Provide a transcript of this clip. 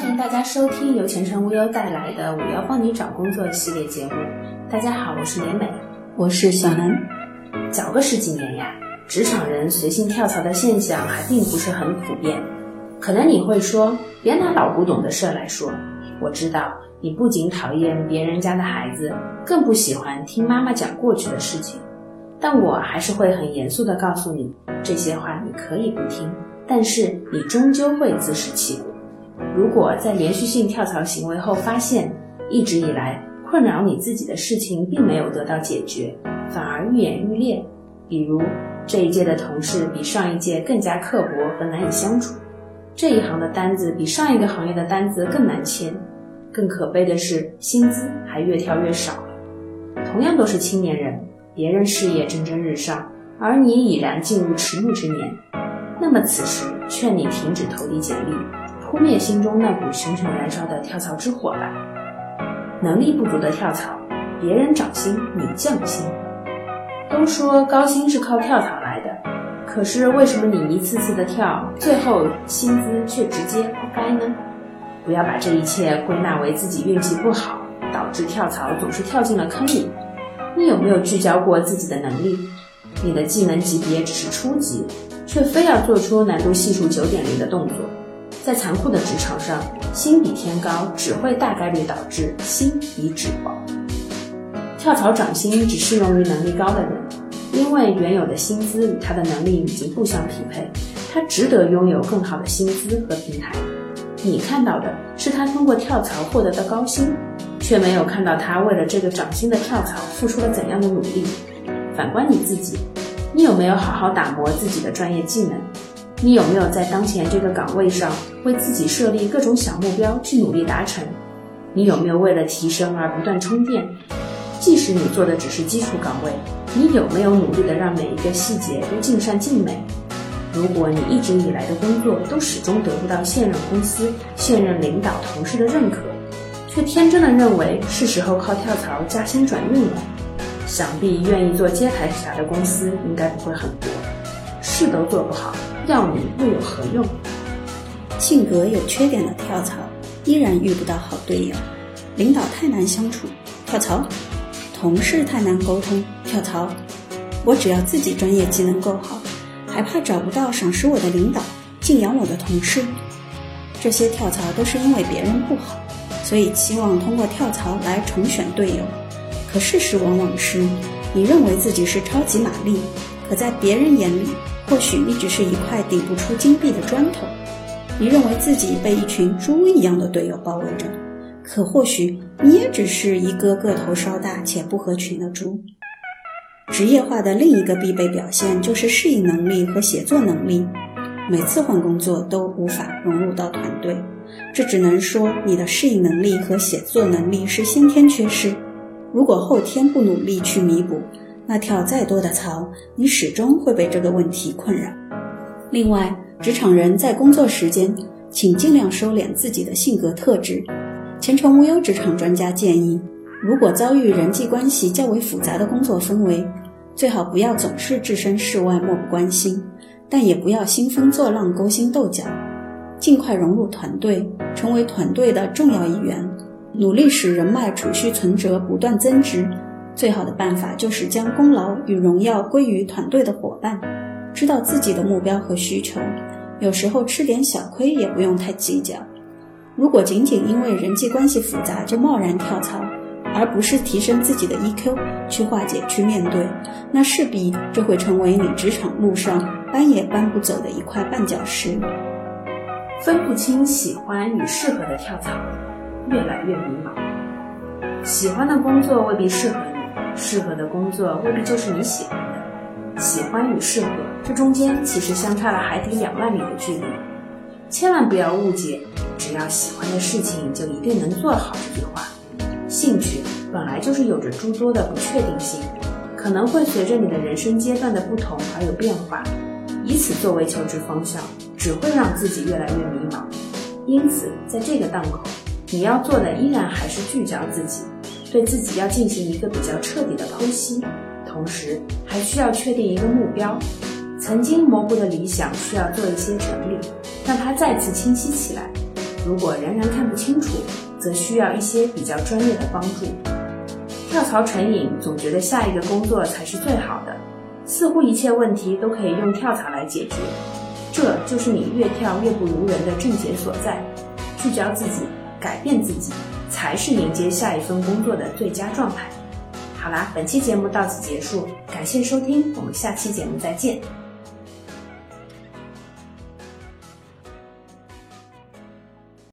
欢迎大家收听由前程无忧带来的“我要帮你找工作”系列节目。大家好，我是美美，我是小南。早个十几年呀，职场人随性跳槽的现象还并不是很普遍。可能你会说，别拿老古董的事儿来说。我知道你不仅讨厌别人家的孩子，更不喜欢听妈妈讲过去的事情。但我还是会很严肃地告诉你，这些话你可以不听，但是你终究会自食其果。如果在连续性跳槽行为后发现，一直以来困扰你自己的事情并没有得到解决，反而愈演愈烈，比如这一届的同事比上一届更加刻薄和难以相处，这一行的单子比上一个行业的单子更难签，更可悲的是薪资还越跳越少。同样都是青年人。别人事业蒸蒸日上，而你已然进入迟暮之年，那么此时劝你停止投递简历，扑灭心中那股熊熊燃烧的跳槽之火吧。能力不足的跳槽，别人涨薪你降薪。都说高薪是靠跳槽来的，可是为什么你一次次的跳，最后薪资却直接不该呢？不要把这一切归纳为自己运气不好，导致跳槽总是跳进了坑里。你有没有聚焦过自己的能力？你的技能级别只是初级，却非要做出难度系数九点零的动作。在残酷的职场上，心比天高只会大概率导致心比纸薄。跳槽涨薪只适用于能力高的人，因为原有的薪资与他的能力已经不相匹配，他值得拥有更好的薪资和平台。你看到的是他通过跳槽获得的高薪。却没有看到他为了这个涨薪的跳槽付出了怎样的努力。反观你自己，你有没有好好打磨自己的专业技能？你有没有在当前这个岗位上为自己设立各种小目标去努力达成？你有没有为了提升而不断充电？即使你做的只是基础岗位，你有没有努力的让每一个细节都尽善尽美？如果你一直以来的工作都始终得不到现任公司、现任领导、同事的认可，却天真的认为是时候靠跳槽加薪转运了，想必愿意做接台侠的公司应该不会很多。事都做不好，要你又有何用？性格有缺点的跳槽，依然遇不到好队友，领导太难相处，跳槽；同事太难沟通，跳槽。我只要自己专业技能够好，还怕找不到赏识我的领导、敬仰我的同事？这些跳槽都是因为别人不好。所以期望通过跳槽来重选队友，可事实往往是，你认为自己是超级玛丽，可在别人眼里，或许你只是一块顶不出金币的砖头。你认为自己被一群猪一样的队友包围着，可或许你也只是一个个头稍大且不合群的猪。职业化的另一个必备表现就是适应能力和协作能力，每次换工作都无法融入到团队。这只能说你的适应能力和写作能力是先天缺失。如果后天不努力去弥补，那跳再多的槽，你始终会被这个问题困扰。另外，职场人在工作时间，请尽量收敛自己的性格特质。前程无忧职场专家建议，如果遭遇人际关系较为复杂的工作氛围，最好不要总是置身事外漠不关心，但也不要兴风作浪勾心斗角。尽快融入团队，成为团队的重要一员，努力使人脉储蓄存折不断增值。最好的办法就是将功劳与荣耀归于团队的伙伴，知道自己的目标和需求，有时候吃点小亏也不用太计较。如果仅仅因为人际关系复杂就贸然跳槽，而不是提升自己的 EQ 去化解、去面对，那势必这会成为你职场路上搬也搬不走的一块绊脚石。分不清喜欢与适合的跳槽，越来越迷茫。喜欢的工作未必适合你，适合的工作未必就是你喜欢的。喜欢与适合，这中间其实相差了海底两万里的距离。千万不要误解，只要喜欢的事情就一定能做好这句话。兴趣本来就是有着诸多的不确定性，可能会随着你的人生阶段的不同而有变化。以此作为求职方向，只会让自己越来越迷茫。因此，在这个档口，你要做的依然还是聚焦自己，对自己要进行一个比较彻底的剖析，同时还需要确定一个目标。曾经模糊的理想需要做一些整理，让它再次清晰起来。如果仍然看不清楚，则需要一些比较专业的帮助。跳槽成瘾，总觉得下一个工作才是最好的，似乎一切问题都可以用跳槽来解决。这就是你越跳越不如人的症结所在。聚焦自己，改变自己，才是迎接下一份工作的最佳状态。好啦，本期节目到此结束，感谢收听，我们下期节目再见。